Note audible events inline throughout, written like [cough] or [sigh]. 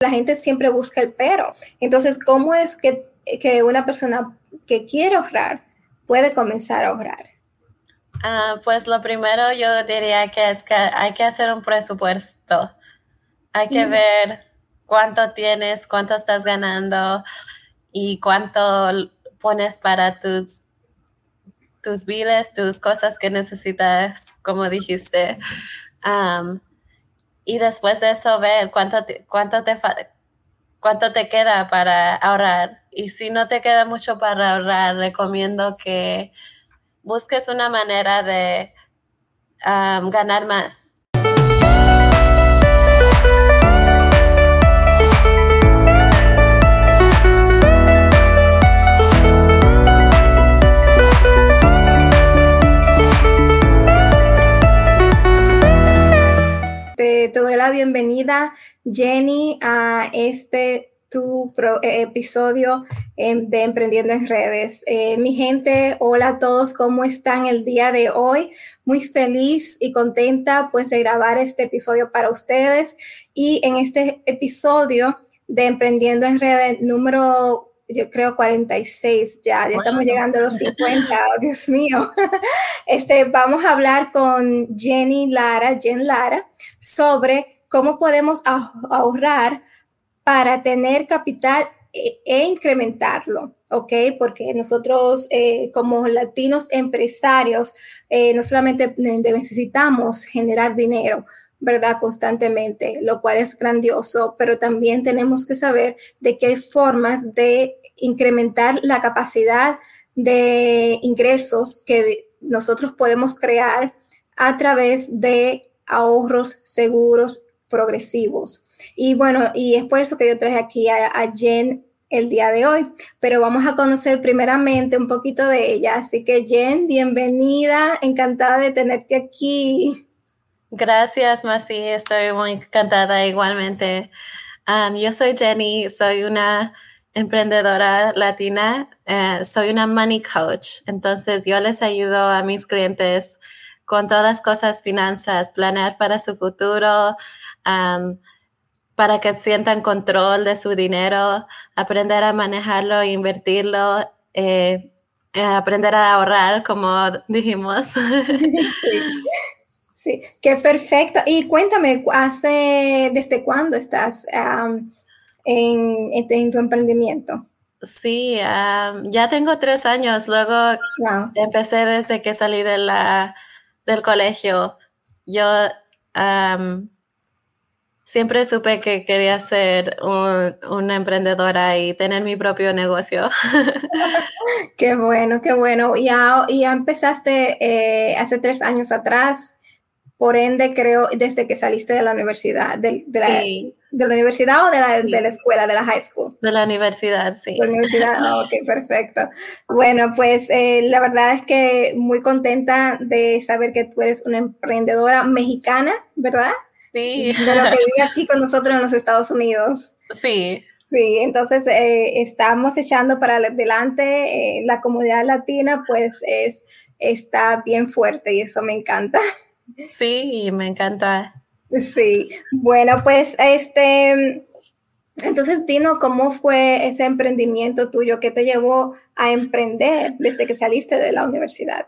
la gente siempre busca el pero. Entonces, ¿cómo es que, que una persona que quiere ahorrar puede comenzar a ahorrar? Ah, pues lo primero yo diría que es que hay que hacer un presupuesto. Hay que ver cuánto tienes, cuánto estás ganando y cuánto pones para tus tus biles, tus cosas que necesitas, como dijiste. Y después de eso ver cuánto te, cuánto te cuánto te queda para ahorrar. Y si no te queda mucho para ahorrar, recomiendo que busques una manera de ganar más. Te, doy la bienvenida, Jenny, a este tu eh, episodio em, de Emprendiendo en Redes. Eh, mi gente, hola a todos, ¿cómo están el día de hoy? Muy feliz y contenta pues de grabar este episodio para ustedes y en este episodio de Emprendiendo en Redes número yo creo 46 ya, ya estamos llegando a los [laughs] 50, Dios mío. [laughs] Este, vamos a hablar con Jenny Lara, Jen Lara, sobre cómo podemos ahorrar para tener capital e, e, incrementarlo, ¿ok? Porque nosotros eh, como latinos empresarios eh, no solamente necesitamos generar dinero, ¿verdad? Constantemente, lo cual es grandioso, pero también tenemos que saber de qué formas de incrementar la capacidad de ingresos que nosotros podemos crear a través de ahorros seguros progresivos. Y bueno, y es por eso que yo traje aquí a, Jen el día de hoy, pero vamos a conocer primeramente un poquito de ella. Así que Jen, bienvenida, encantada de tenerte aquí. Gracias, Masi, estoy muy encantada igualmente. yo soy Jenny, soy una emprendedora latina, eh, soy una money coach, entonces yo les ayudo a mis clientes con todas cosas finanzas, planear para su futuro, para que sientan control de su dinero, aprender a manejarlo, invertirlo, eh, eh, aprender a ahorrar, como dijimos. [laughs] Sí. qué perfecto. Y cuéntame, hace, ¿desde cuándo estás en, tu emprendimiento? Sí, ya tengo tres años. Luego empecé desde que salí de la, del colegio. Yo siempre supe que quería ser una emprendedora y tener mi propio negocio. [laughs] qué bueno, qué bueno. Ya, ya empezaste eh, hace tres años atrás, por ende creo desde que saliste de la universidad, de, la, de la, universidad o de la, de la, escuela, de la high school. De la universidad, sí. De la universidad, [laughs] ok, perfecto. Bueno, pues eh, la verdad es que muy contenta de saber que tú eres una emprendedora mexicana, ¿verdad? Sí. De lo que vive aquí con nosotros en los Estados Unidos. Sí. Sí, entonces eh, estamos echando para adelante. Eh, la comunidad latina, pues, es, está bien fuerte y eso me encanta. Sí, me encanta. Sí, bueno, pues, este, entonces, Dino, ¿cómo fue ese emprendimiento tuyo? ¿Qué te llevó a emprender desde que saliste de la universidad?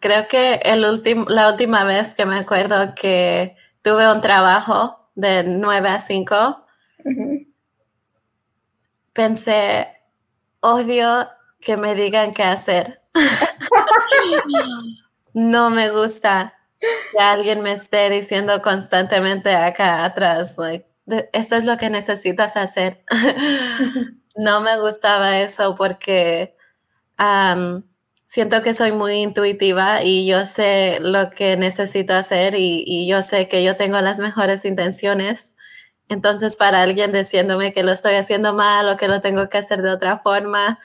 creo que el la última vez que me acuerdo que tuve un trabajo de 9 a 5, pensé, odio que me digan qué hacer. [laughs] [laughs] no me gusta que alguien me esté diciendo constantemente acá atrás, esto es lo que necesitas hacer. [laughs] no me gustaba eso porque siento que soy muy intuitiva y yo sé lo que necesito hacer y, yo sé que yo tengo las mejores intenciones. Entonces, para alguien diciéndome que lo estoy haciendo mal o que lo tengo que hacer de otra forma,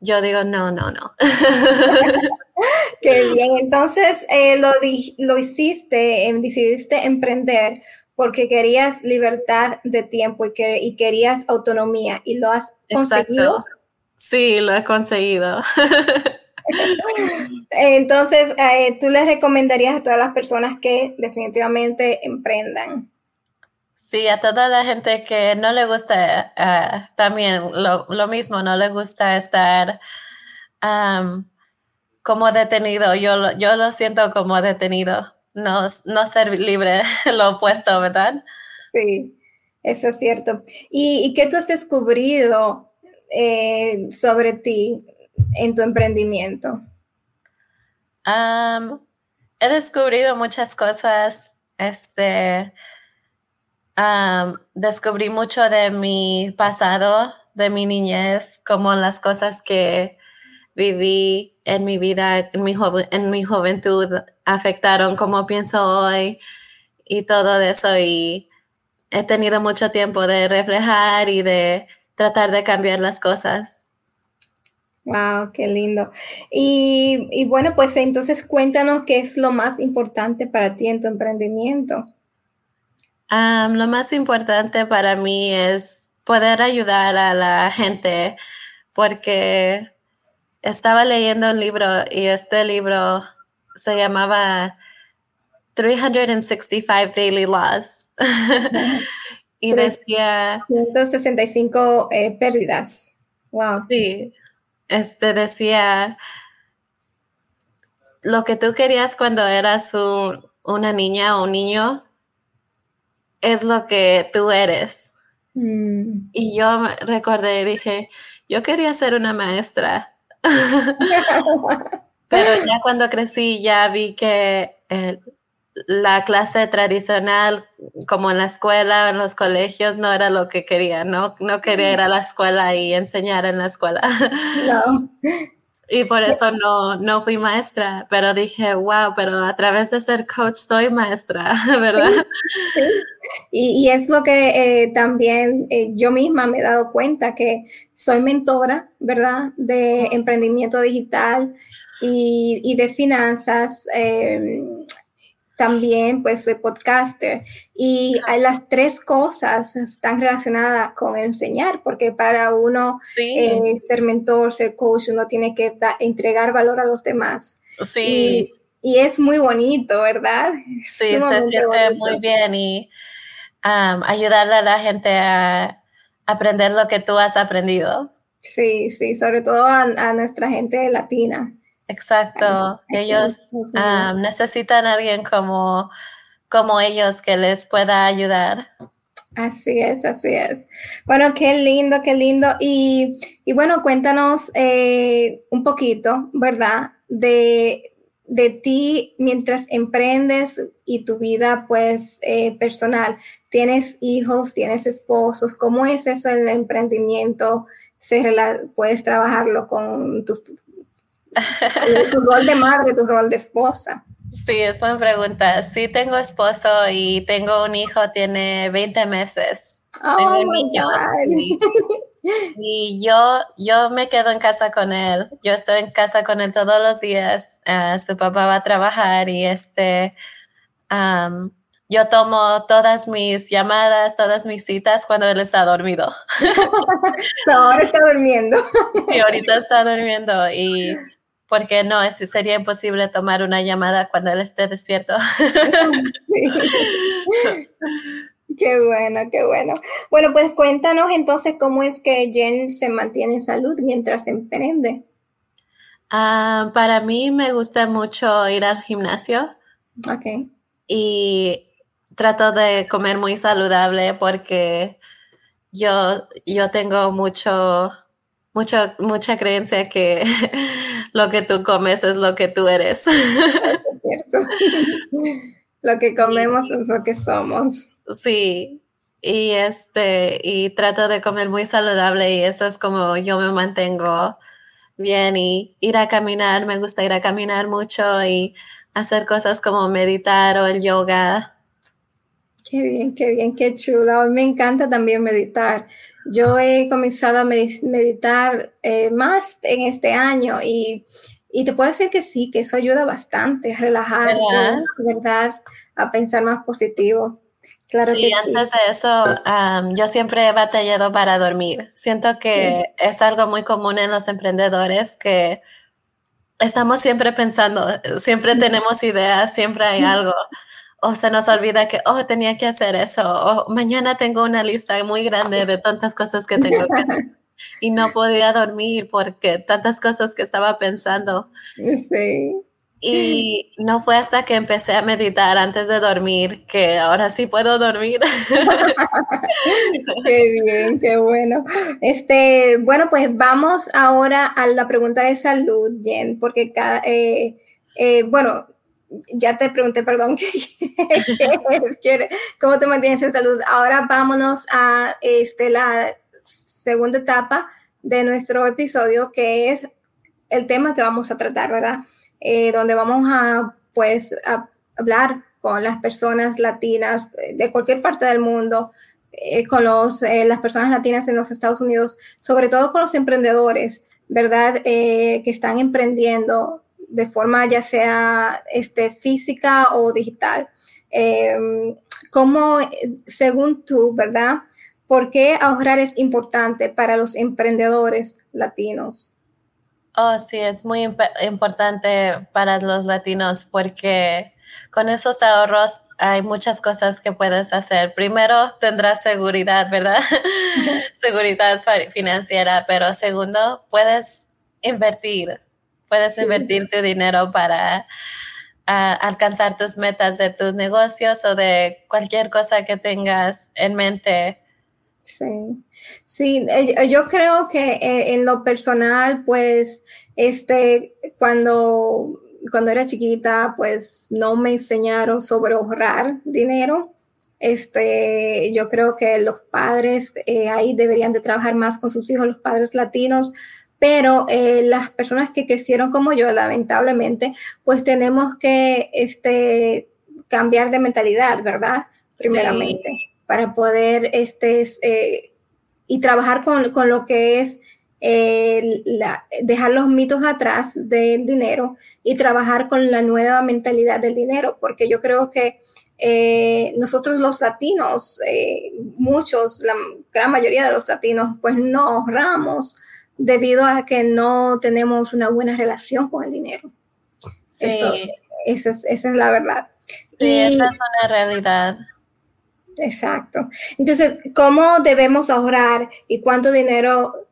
yo digo, no, no, no. [laughs] [laughs] Qué bien. Entonces, eh, lo, lo hiciste, em, decidiste emprender porque querías libertad de tiempo y, que, y querías autonomía y lo has conseguido. Sí, lo he conseguido. [laughs] Entonces, eh, tú les recomendarías a todas las personas que definitivamente emprendan. Sí, a toda la gente que no le gusta ah, también lo, mismo, no le gusta estar como detenido. Yo, yo lo siento como detenido, no, no ser libre, [laughs] lo opuesto, ¿verdad? Sí, eso es cierto. ¿Y, qué tú has descubrido eh, sobre ti en tu emprendimiento? he descubierto muchas cosas. Este, descubrí mucho de mi pasado, de mi niñez, como las cosas que viví en mi vida, en mi, en mi juventud, afectaron cómo pienso hoy y todo eso. Y he tenido mucho tiempo de reflejar y de tratar de cambiar las cosas. Wow, qué lindo. Y, bueno, pues entonces cuéntanos qué es lo más importante para ti en tu emprendimiento. lo más importante para mí es poder ayudar a la gente porque estaba leyendo un libro y este libro se llamaba 365 Daily Laws. [laughs] y decía... 165 eh, pérdidas. Wow. Sí, este decía, lo que tú querías cuando eras una niña o un niño es lo que tú eres. Mm. Y yo recordé y dije, yo quería ser una maestra. [laughs] Pero ya cuando crecí ya vi que la clase tradicional, como en la escuela, en los colegios, no era lo que quería, no, no quería ir a la escuela y enseñar en la escuela. No. [laughs] Y por eso no, no fui maestra, pero dije, wow, pero a través de ser coach soy maestra, [laughs] ¿verdad? Sí, Y, es lo que eh, también eh, yo misma me he dado cuenta, que soy mentora, ¿verdad? De emprendimiento digital y, y de finanzas. Eh, también pues soy podcaster y las tres cosas están relacionadas con enseñar, porque para uno eh, ser mentor, ser coach, uno tiene que entregar valor a los demás. Sí. Y, es muy bonito, ¿verdad? Sí, se siente muy bien y ayudarle a la gente a aprender lo que tú has aprendido. Sí, sí, sobre todo a nuestra gente latina. Exacto. Ellos necesitan a alguien como, como ellos que les pueda ayudar. Así es, así es. Bueno, qué lindo, qué lindo. Y, bueno, cuéntanos eh, un poquito, ¿verdad? De, de, ti mientras emprendes y tu vida, pues, eh, personal. ¿Tienes hijos, tienes esposos? ¿Cómo es eso el emprendimiento? ¿Se ¿Puedes trabajarlo con tu [laughs] tu rol de madre, tu rol de esposa. Sí, es buena pregunta. Sí, tengo esposo y tengo un hijo, tiene 20 meses. Oh, [laughs] y, yo, yo me quedo en casa con él. Yo estoy en casa con él todos los días. Ah, su papá va a trabajar y este, yo tomo todas mis llamadas, todas mis citas cuando él está dormido. [laughs] ahora está durmiendo. y ahorita está durmiendo y porque no, es, sería imposible tomar una llamada cuando él esté despierto. [laughs] Qué bueno, qué bueno. Bueno, pues cuéntanos entonces cómo es que Jen se mantiene en salud mientras emprende. Ah, para mí me gusta mucho ir al gimnasio. Ok. Y trato de comer muy saludable porque yo, yo tengo mucho, mucho, mucha creencia que [laughs] lo que tú comes es lo que tú eres. Es [laughs] cierto. Lo que comemos es lo que somos. Sí. Y este, y trato de comer muy saludable y eso es como yo me mantengo bien y ir a caminar, me gusta ir a caminar mucho y hacer cosas como meditar o el yoga. Qué bien, qué bien, qué chulo. Me encanta también meditar. Yo he comenzado a meditar eh, más en este año y, te puedo decir que sí, que eso ayuda bastante a relajarte, ¿verdad? A pensar más positivo. Claro sí, que antes de eso, yo siempre he batallado para dormir. Siento que es algo muy común en los emprendedores que estamos siempre pensando, siempre tenemos ideas, siempre hay algo o se nos olvida que, oh, tenía que hacer eso, o mañana tengo una lista muy grande de tantas cosas que tengo que hacer. [laughs] Y no podía dormir porque tantas cosas que estaba pensando. Sí. Y no fue hasta que empecé a meditar antes de dormir que ahora sí puedo dormir. [laughs] qué bien, qué bueno. Este, bueno, pues vamos ahora a la pregunta de salud, Jen, porque cada, eh, eh, bueno, ya te pregunté, perdón, [laughs] ¿cómo te mantienes en salud? Ahora vámonos a este, la segunda etapa de nuestro episodio, que es el tema que vamos a tratar, ¿verdad? Eh, donde vamos a, pues, a hablar con las personas latinas de cualquier parte del mundo, eh, con los, eh, las personas latinas en los Estados Unidos, sobre todo con los emprendedores, ¿verdad? que están emprendiendo de forma ya sea este, física o digital. ¿Cómo, según tú, verdad? ¿Por qué ahorrar es importante para los emprendedores latinos? Oh, sí, es muy importante para los latinos porque con esos ahorros hay muchas cosas que puedes hacer. Primero, tendrás seguridad, ¿verdad? [laughs] seguridad financiera, pero segundo, puedes invertir. Puedes invertir tu dinero para alcanzar tus metas de tus negocios o de cualquier cosa que tengas en mente. Sí, sí, eh, yo creo que eh, en lo personal, pues, este, cuando, cuando era chiquita, pues no me enseñaron sobre ahorrar dinero. Este, yo creo que los padres eh, ahí deberían de trabajar más con sus hijos, los padres latinos, pero las personas que crecieron como yo, lamentablemente, pues tenemos que este, cambiar de mentalidad, ¿verdad? Primeramente para poder este, eh, y trabajar con, con, lo que es eh, dejar los mitos atrás del dinero y trabajar con la nueva mentalidad del dinero, porque yo creo que eh, nosotros los latinos, muchos, la gran mayoría de los latinos, pues no ahorramos debido a que no tenemos una buena relación con el dinero. Sí. esa, es, esa es la verdad. Sí, esa es una realidad. Exacto. Entonces, ¿cómo debemos ahorrar y cuánto dinero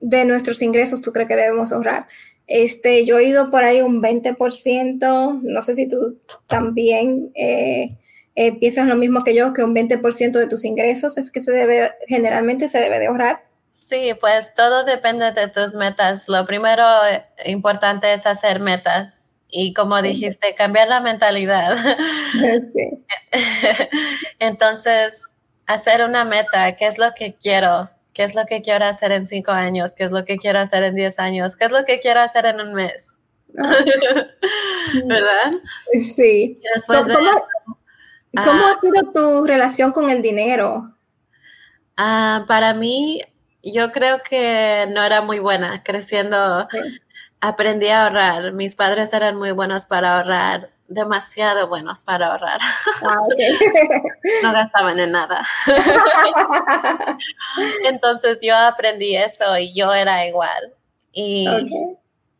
de nuestros ingresos tú crees que debemos ahorrar? Este, yo he ido por ahí un 20%, no sé si tú también eh, eh, piensas lo mismo que yo, que un 20% de tus ingresos es que se debe, generalmente se debe de ahorrar. Sí, pues todo depende de tus metas. Lo primero eh, importante es hacer metas y como dijiste, cambiar la mentalidad. [laughs] [laughs] Entonces, hacer una meta, ¿qué es lo que quiero? ¿Qué es lo que quiero hacer en cinco años? ¿Qué es lo que quiero hacer en diez años? ¿Qué es lo que quiero hacer en un mes? [laughs] ¿Verdad? Sí. ¿Cómo, ha sido tu relación con el dinero? Ah, para mí, yo creo que no era muy buena creciendo aprendí a ahorrar. Mis padres eran muy buenos para ahorrar, demasiado buenos para ahorrar. Ah, [laughs] no gastaban en nada. [laughs] Entonces yo aprendí eso y yo era igual. Y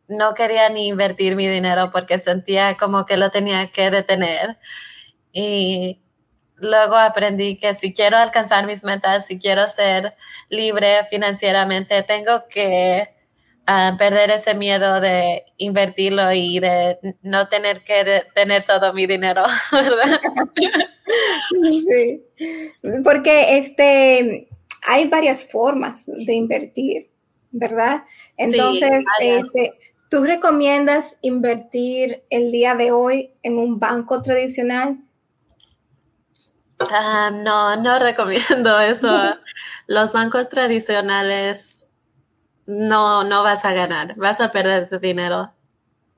no quería ni invertir mi dinero porque sentía como que lo tenía que detener. Y luego aprendí que si quiero alcanzar mis metas, si quiero ser libre financieramente, tengo que a perder ese miedo de invertirlo y de no tener que tener todo mi dinero, [laughs] ¿verdad? Sí, porque este, hay varias formas de invertir, ¿verdad? Entonces, este, ¿tú recomiendas invertir el día de hoy en un banco tradicional? Ah, no, no recomiendo eso. Los bancos tradicionales no, no vas a ganar, vas a perder tu dinero.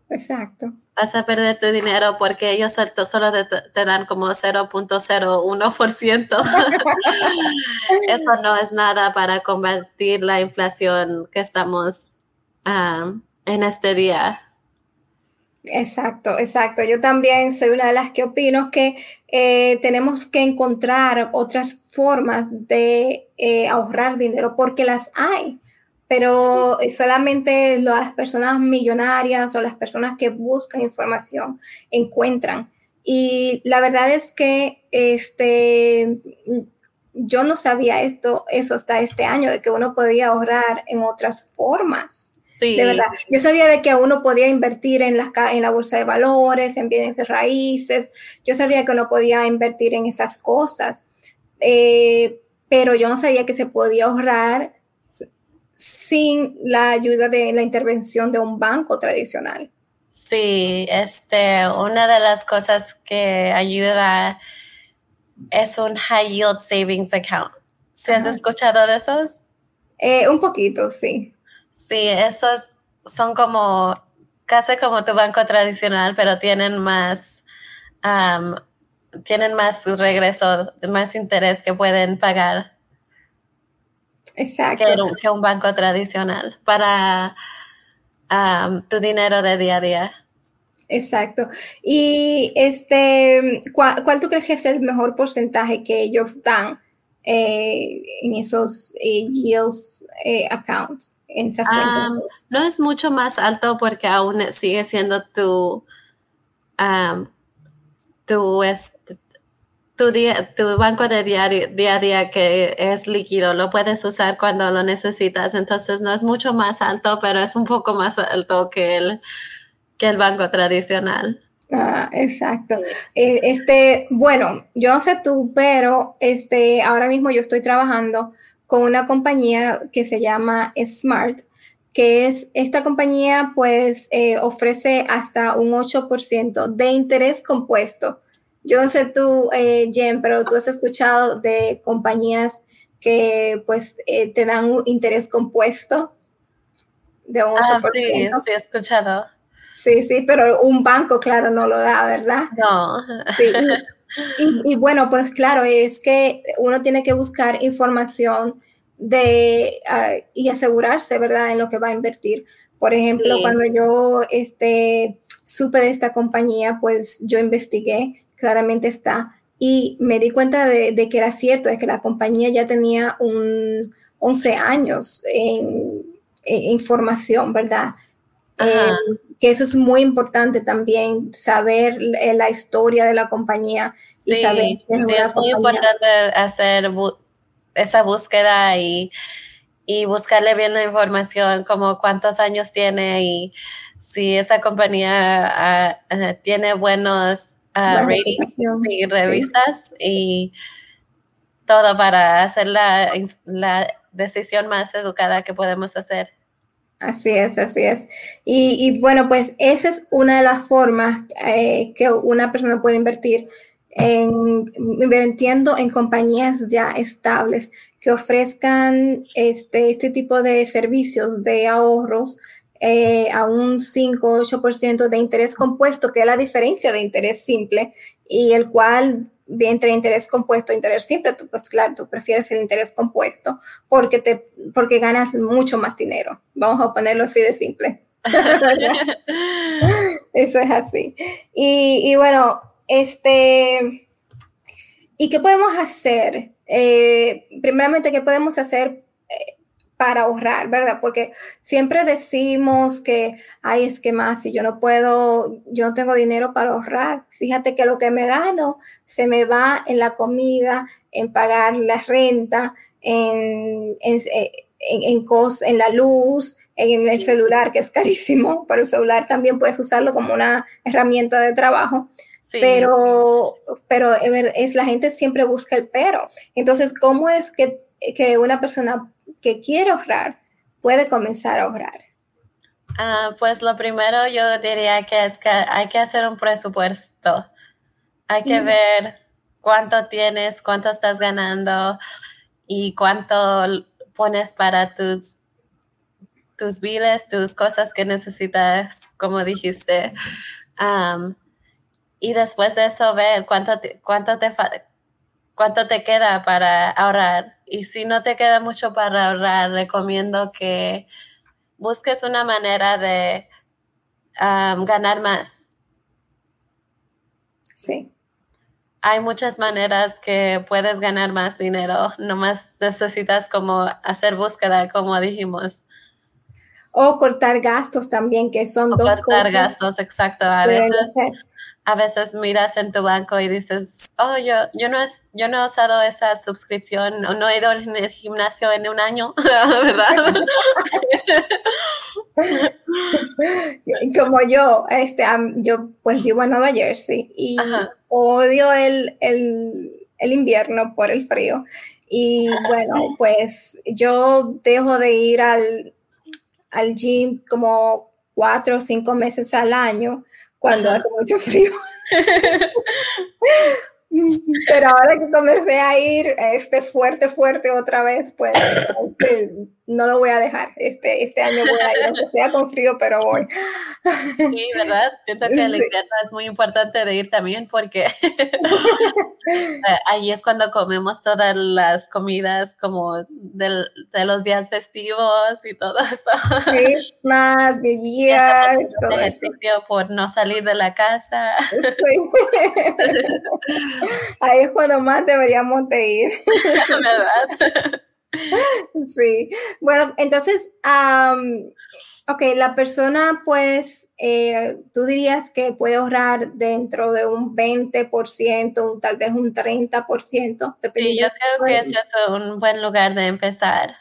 Exacto. Vas a perder tu dinero porque ellos solo te, dan como 0.01%. [laughs] Eso no es nada para combatir la inflación que estamos en este día. Exacto, exacto. Yo también soy una de las que opino que eh, tenemos que encontrar otras formas de eh, ahorrar dinero porque las hay pero solamente las personas millonarias o las personas que buscan información encuentran Y la verdad es que este, yo no sabía esto, eso hasta este año, de que uno podía ahorrar en otras formas. Sí. De verdad. Yo sabía de que uno podía invertir en la, en la bolsa de valores, en bienes de raíces. Yo sabía que uno podía invertir en esas cosas. Eh, pero yo no sabía que se podía ahorrar sin la ayuda de la intervención de un banco tradicional. Sí, este, una de las cosas que ayuda es un high yield savings account. ¿Se has escuchado de esos? Eh, un poquito, sí. Sí, esos son como casi como tu banco tradicional, pero tienen más, tienen más regreso, más interés que pueden pagar. Exacto. Que, un banco tradicional para tu dinero de día a día. Exacto. Y este, ¿cuál, tú crees que es el mejor porcentaje que ellos dan eh, en esos eh, yields eh, accounts? no es mucho más alto porque aún sigue siendo tu, tu, tu, tu banco de diario, día a día que es líquido, lo puedes usar cuando lo necesitas, entonces no es mucho más alto, pero es un poco más alto que el, que el banco tradicional. Ah, exacto. Eh, este, bueno, yo no sé tú, pero este, ahora mismo yo estoy trabajando con una compañía que se llama Smart, que es esta compañía pues eh, ofrece hasta un 8% de interés compuesto yo no sé tú, eh, Jen, pero tú has escuchado de compañías que pues eh, te dan un interés compuesto de un 8%. Ah, sí, sí, he escuchado. Sí, sí, pero un banco, claro, no lo da, ¿verdad? No. Sí. Y, bueno, pues claro, es que uno tiene que buscar información de ah, y asegurarse, ¿verdad?, en lo que va a invertir. Por ejemplo, cuando yo este, supe de esta compañía, pues yo investigué claramente está. Y me di cuenta de, que era cierto, de que la compañía ya tenía un 11 años en, información, ¿verdad? Eh, que eso es muy importante también, saber la historia de la compañía y saber. sí, es muy importante hacer esa búsqueda y, y, buscarle bien la información, como cuántos años tiene y si esa compañía ah, ah, tiene buenos ratings y revistas y todo para hacer la, decisión más educada que podemos hacer. Así es, así es. Y, bueno, pues esa es una de las formas eh, que una persona puede invertir en invirtiendo en compañías ya estables que ofrezcan este, este tipo de servicios de ahorros eh, a un 5-8% de interés compuesto, que es la diferencia de interés simple, y el cual entre interés compuesto e interés simple, tú, pues claro, tú prefieres el interés compuesto porque, te, porque ganas mucho más dinero. Vamos a ponerlo así de simple. [laughs] Eso es así. Y, y, bueno, este, ¿y qué podemos hacer? Eh, primeramente, ¿qué podemos hacer eh, para ahorrar, ¿verdad? Porque siempre decimos que, ay, es que más, si yo no puedo, yo no tengo dinero para ahorrar, fíjate que lo que me gano se me va en la comida, en pagar la renta, en, en, en, en la luz, en el celular, que es carísimo, pero el celular también puedes usarlo como una herramienta de trabajo. Pero, pero es la gente siempre busca el pero. Entonces, ¿cómo es que, que una persona que quiere ahorrar puede comenzar a ahorrar? Ah, pues lo primero yo diría que es que hay que hacer un presupuesto. Hay que ver cuánto tienes, cuánto estás ganando y cuánto pones para tus tus biles, tus cosas que necesitas, como dijiste. y después de eso ver cuánto cuánto te, cuánto te queda para ahorrar. Y si no te queda mucho para ahorrar, recomiendo que busques una manera de ganar más. Sí. Hay muchas maneras que puedes ganar más dinero, nomás necesitas como hacer búsqueda, como dijimos. O cortar gastos también, que son dos cortar gastos, exacto. A veces a veces miras en tu banco y dices, oh, yo, yo, no, es, yo no he usado esa suscripción o no he ido en el gimnasio en un año, [laughs] ¿verdad? [laughs] Como yo, este, yo pues vivo en Nueva Jersey y odio el, el, el invierno por el frío. Y [laughs] bueno, pues yo dejo de ir al, al gym como cuatro o cinco meses al año cuando hace mucho frío. [laughs] Pero ahora que comencé a ir este fuerte, fuerte otra vez, pues [coughs] este, no lo voy a dejar. Este, este año voy a ir, aunque sea con frío, pero voy. Sí, ¿verdad? Siento que el invierno es muy importante de ir también porque [laughs] ahí es cuando comemos todas las comidas como del, de los días festivos y todo eso. Christmas, New [laughs] Year. Todo ejercicio por no salir de la casa. [laughs] Ahí es cuando más deberíamos de ir. ¿Verdad? [laughs] Sí. Bueno, entonces, ok, la persona pues, eh, tú dirías que puede ahorrar dentro de un 20%, tal vez un 30%. Sí, yo creo que ese es un buen lugar de empezar.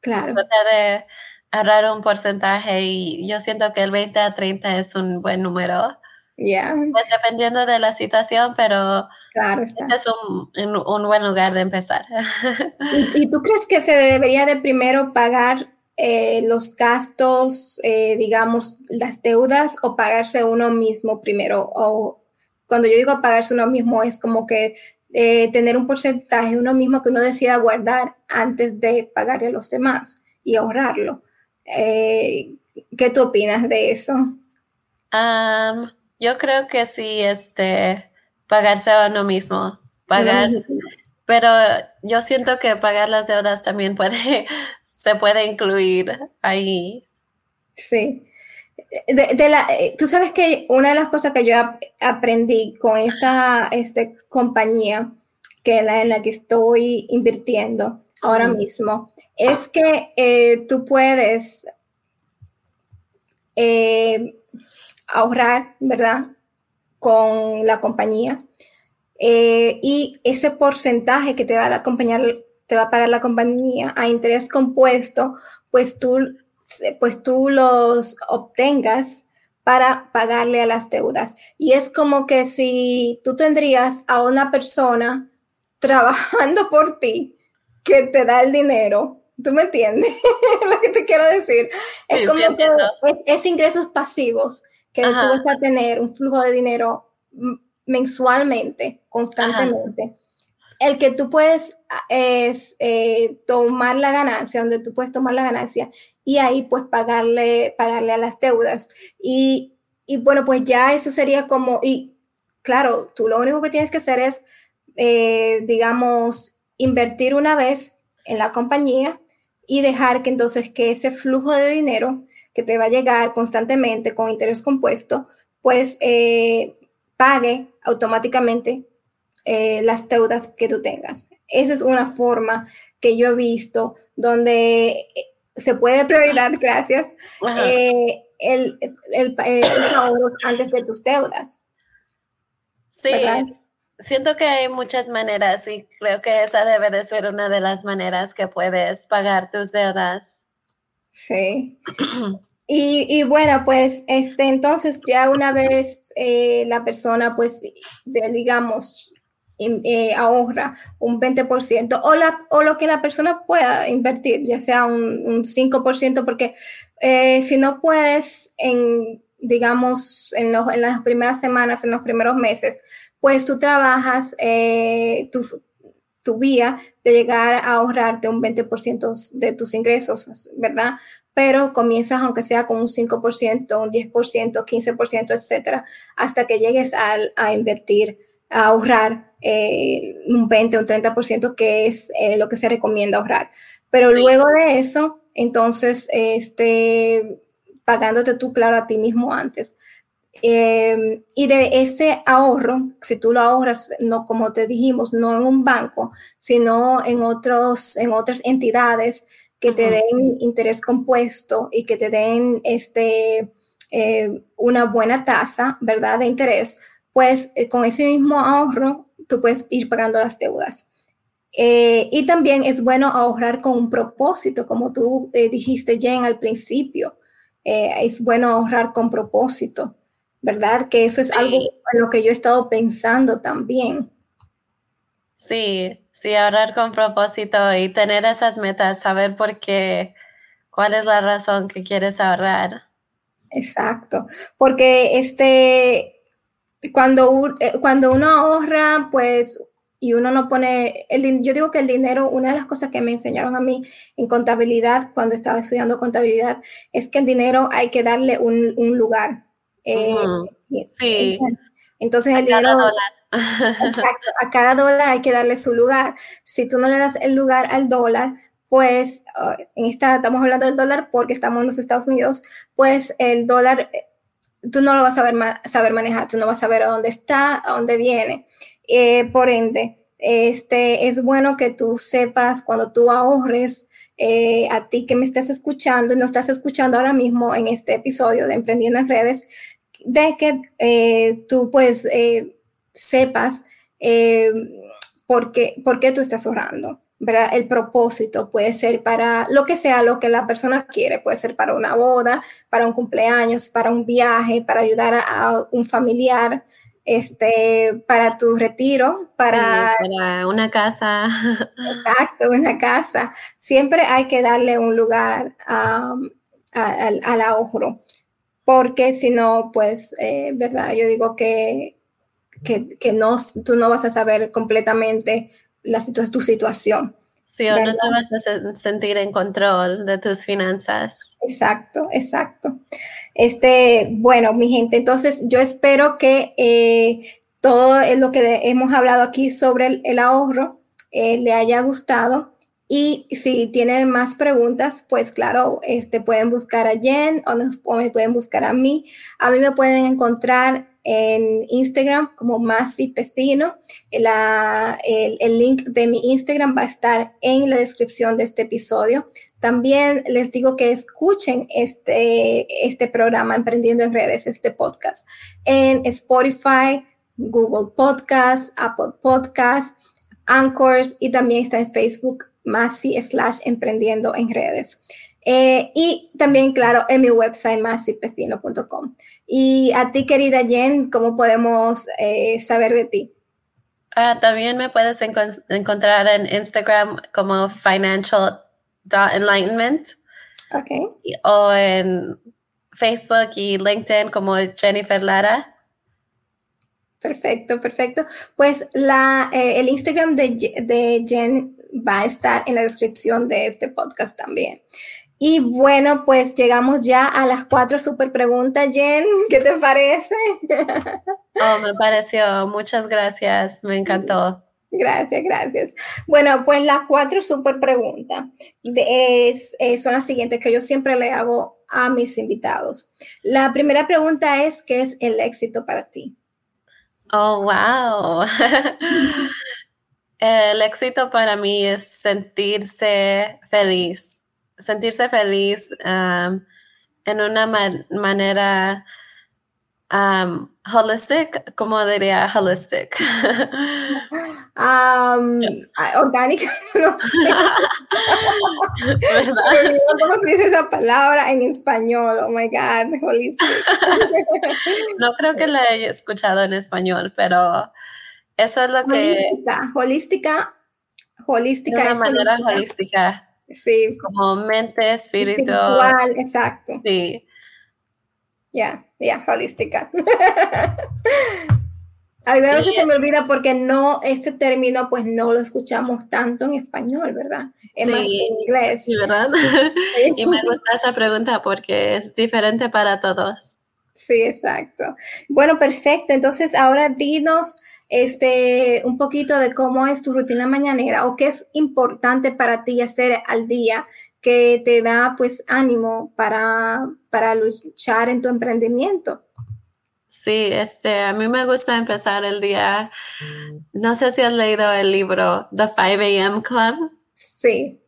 Claro. Tratar de ahorrar un porcentaje y yo siento que el 20 a 30 es un buen número. Ya. Pues dependiendo de la situación, pero Claro está. Es un, buen lugar de empezar. ¿Y, tú crees que se debería de primero pagar eh, los gastos, eh, digamos, las deudas o pagarse uno mismo primero? O cuando yo digo pagarse uno mismo es como que eh, tener un porcentaje uno mismo que uno decida guardar antes de pagarle a los demás y ahorrarlo. ¿Qué tú opinas de eso? yo creo que sí, este, pagarse a uno mismo, pagar, pero yo siento que pagar las deudas también puede, [laughs] se puede incluir ahí. Sí. De, la, eh, tú sabes que una de las cosas que yo aprendí con esta este, compañía que la, en la que estoy invirtiendo ahora mismo es que eh, tú puedes eh, ahorrar, ¿verdad? Con la compañía eh, y ese porcentaje que te va a acompañar, te va a pagar la compañía a interés compuesto, pues tú, pues tú los obtengas para pagarle a las deudas. Y es como que si tú tendrías a una persona trabajando por ti que te da el dinero, ¿tú me entiendes [laughs] lo que te quiero decir? Es como que es ingresos pasivos que tú vas a tener un flujo de dinero mensualmente, constantemente. El que tú puedes es eh, tomar la ganancia, donde tú puedes tomar la ganancia y ahí pues pagarle, pagarle a las deudas. Y, y bueno, pues ya eso sería como, y claro, tú lo único que tienes que hacer es, eh, digamos, invertir una vez en la compañía y dejar que entonces que ese flujo de dinero que te va a llegar constantemente con interés compuesto, pues eh, pague automáticamente eh, las deudas que tú tengas. Esa es una forma que yo he visto donde eh, se puede priorizar, gracias, el, el, ahorros antes de tus deudas. Sí, siento que hay muchas maneras y creo que esa debe de ser una de las maneras que puedes pagar tus deudas. Sí. [clears throat] Y, bueno, pues este, entonces ya una vez eh, la persona, pues, digamos, eh, ahorra un 20% o, la, o lo que la persona pueda invertir, ya sea un, un 5%, porque eh, si no puedes, en, digamos, en, en, las primeras semanas, en los primeros meses, pues tú trabajas tu, tu vía de llegar a ahorrarte un 20% de tus ingresos, ¿verdad? pero comienzas aunque sea con un 5%, un 10%, 15%, etcétera, hasta que llegues a, invertir, a ahorrar eh, un 20 o un 30%, que es eh, lo que se recomienda ahorrar. Pero luego de eso, entonces, este, pagándote tú, claro, a ti mismo antes. Em, y de ese ahorro, si tú lo ahorras, no como te dijimos, no en un banco, sino en, otros, en otras entidades que te den interés compuesto y que te den este, eh, una buena tasa, ¿verdad?, de interés, pues eh, con ese mismo ahorro tú puedes ir pagando las deudas. Eh, y también es bueno ahorrar con un propósito, como tú eh, dijiste, Jen, al principio. es bueno ahorrar con propósito, ¿verdad? Que eso es algo en lo que yo he estado pensando también. Sí, sí, ahorrar con propósito y tener esas metas, saber por qué, cuál es la razón que quieres ahorrar. Exacto, porque este, cuando, eh, cuando uno ahorra, pues, y uno no pone, el, yo digo que el dinero, una de las cosas que me enseñaron a mí en contabilidad, cuando estaba estudiando contabilidad, es que el dinero hay que darle un, lugar. Eh, sí. Entonces el dinero... [laughs] a cada dólar hay que darle su lugar. Si tú no le das el lugar al dólar, pues ah, en esta estamos hablando del dólar porque estamos en los Estados Unidos, pues el dólar tú no lo vas a saber, saber manejar, tú no vas a saber a dónde está, a dónde viene. Eh, por ende, este, es bueno que tú sepas cuando tú ahorres, eh, a ti que me estás escuchando y no estás escuchando ahora mismo en este episodio de Emprendiendo en Redes, de que eh, tú pues sepas por, qué, por qué tú estás ahorrando. El propósito puede ser para lo que sea lo que la persona quiere, puede ser para una boda, para un cumpleaños, para un viaje, para ayudar a, un familiar, este, para tu retiro, para, una casa. Exacto, una casa. Siempre hay que darle un lugar al, ahorro, porque si no, pues, eh, ¿verdad? Yo digo que, que, que no, tú no vas a saber completamente la tu situación. Sí, o no te vas a sentir en control de tus finanzas. Exacto, exacto. Este, bueno, mi gente, entonces yo espero que eh, todo lo que hemos hablado aquí sobre el, ahorro eh, le haya gustado. Y si tienen más preguntas, pues claro, este, pueden buscar a Jen o, me pueden buscar a mí. A mí me pueden encontrar en Instagram como Masi Pecino. el, el, link de mi Instagram va a estar en la descripción de este episodio. También les digo que escuchen este, este programa Emprendiendo en Redes, este podcast, en Spotify, Google Podcast, Apple Podcast, Anchors y también está en Facebook, Masi slash Emprendiendo en Redes. Eh, y también, claro, en mi website masipecino.com. Y a ti, querida Jen, ¿cómo podemos eh, saber de ti? Ah, también me puedes encontrar en Instagram como financial.enlightenment. Ok. O en Facebook y LinkedIn como Jennifer Lara. Perfecto, perfecto. Pues la, eh, el Instagram de, de Jen va a estar en la descripción de este podcast también. Y bueno, pues llegamos ya a las cuatro super preguntas, Jen. ¿Qué te parece? [laughs] Oh, me pareció. Muchas gracias. Me encantó. Gracias, gracias. Bueno, pues las cuatro super preguntas es, son las siguientes que yo siempre le hago a mis invitados. La primera pregunta es, ¿qué es el éxito para ti? Oh, wow. [laughs] el éxito para mí es sentirse feliz sentirse feliz um, en una manera um, holistic, ¿cómo diría holistic? Um, [laughs] orgánica, [laughs] no sé. ¿Cómo se dice esa palabra en español? Oh my God, holistic. [laughs] no creo que la haya escuchado en español, pero eso es lo que... Holística, holística, holística. De una manera holística. Sí. Como mente, espíritu. Espiritual, exacto. Sí. Ya, ya, holística. [laughs] Algunas veces se me olvida porque no, ese término pues no lo escuchamos tanto en español, ¿verdad? Es más en inglés. Sí, ¿verdad? [laughs] y me gusta esa pregunta porque es diferente para todos. Sí, exacto. Bueno, perfecto. Entonces, ahora dinos este, un poquito de cómo es tu rutina mañanera o qué es importante para ti hacer al día que te da pues ánimo para, para luchar en tu emprendimiento. Sí, este, a mí me gusta empezar el día. No sé si has leído el libro The 5 a.m. Club. Sí.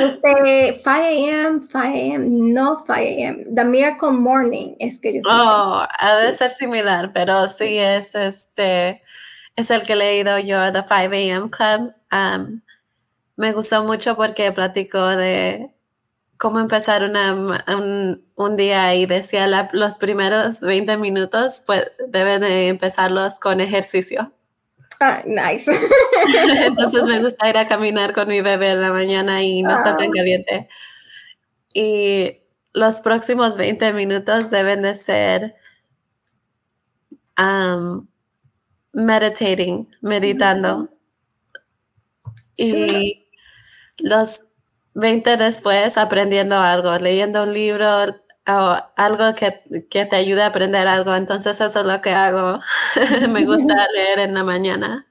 Este, 5 a.m., 5 a.m., no 5 a.m., The Miracle Morning es que yo Oh, ha de ser similar, pero sí es este, es el que he leído yo, The 5 a.m. Club. Um, me gustó mucho porque platicó de cómo empezar una, un, día y decía los primeros 20 minutos pues deben de empezarlos con ejercicio. Ah, nice. [laughs] Entonces me gusta ir a caminar con mi bebé en la mañana y no está tan ah. caliente. Y los próximos 20 minutos deben de ser um, meditating, meditando. Y los 20 después aprendiendo algo, leyendo un libro o algo que, que, te ayude a aprender algo. Entonces eso es lo que hago. [laughs] Me gusta [laughs] leer en la mañana.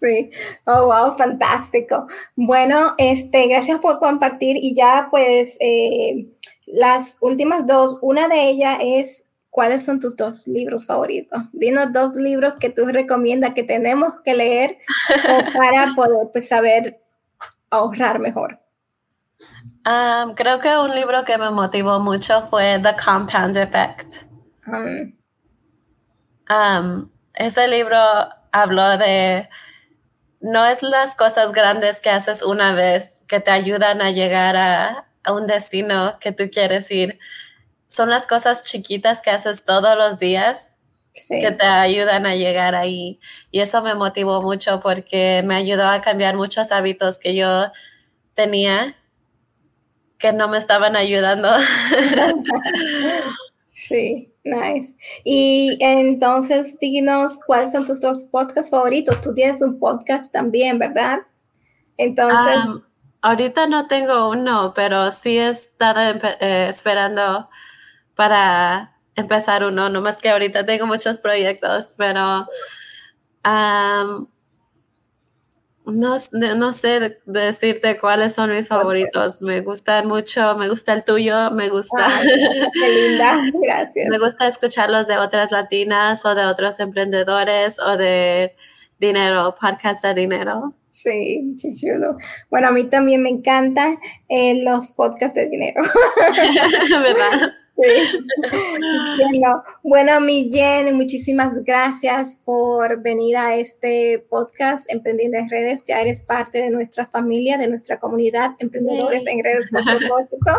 Sí, oh wow, fantástico. Bueno, este, gracias por compartir y ya pues eh, las últimas dos, una de ellas es ¿cuáles son tus dos libros favoritos? Dinos dos libros que tú recomiendas que tenemos que leer [laughs] para poder pues, saber ahorrar mejor. Um, creo que un libro que me motivó mucho fue The Compound Effect. Um. Um, ese libro habló de no es las cosas grandes que haces una vez que te ayudan a llegar a, un destino que tú quieres ir. Son las cosas chiquitas que haces todos los días que te ayudan a llegar ahí. Y eso me motivó mucho porque me ayudó a cambiar muchos hábitos que yo tenía que no me estaban ayudando. [laughs] sí, nice. Y entonces, dinos cuáles son tus dos podcasts favoritos. Tú tienes un podcast también, ¿verdad? Entonces. ahorita no tengo uno, pero sí he estado eh, esperando para empezar uno, no más que ahorita tengo muchos proyectos, pero no, no sé decirte cuáles son mis favoritos. Me gustan mucho, me gusta el tuyo, me gusta. [laughs] qué linda, gracias. Me gusta escucharlos de otras latinas o de otros emprendedores o de dinero, podcast de dinero. Sí, qué chulo. Bueno, a mí también me encantan eh, los podcasts de dinero. [laughs] [laughs] ¿Verdad? Bueno, [laughs] bueno, mi Jen, muchísimas gracias por venir a este podcast Emprendiendo en Redes. Ya eres parte de nuestra familia, de nuestra comunidad Emprendedores en Redes con [laughs] propósito.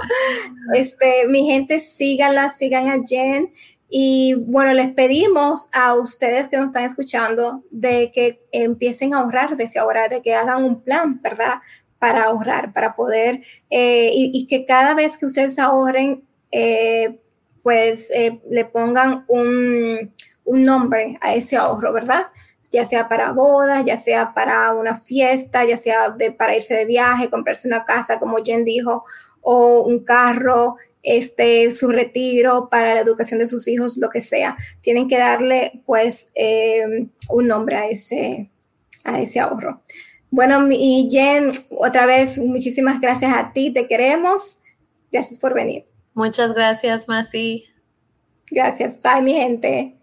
Este, mi gente, síganla, sigan a Jen. Y bueno, les pedimos a ustedes que nos están escuchando de que empiecen a ahorrar desde ahora, de que hagan un plan, ¿verdad? Para ahorrar, para poder, eh, y, y que cada vez que ustedes ahorren, eh, pues eh, le pongan un, nombre a ese ahorro, ¿verdad? Ya sea para bodas, ya sea para una fiesta, ya sea para irse de viaje, comprarse una casa, como Jen dijo, o un carro, este, su retiro para la educación de sus hijos, lo que sea. Tienen que darle, pues, eh, un nombre a ese, a ese ahorro. Bueno, y Jen, otra vez, muchísimas gracias a ti, te queremos. Gracias por venir. Muchas gracias, Masi. Gracias. Bye, mi gente.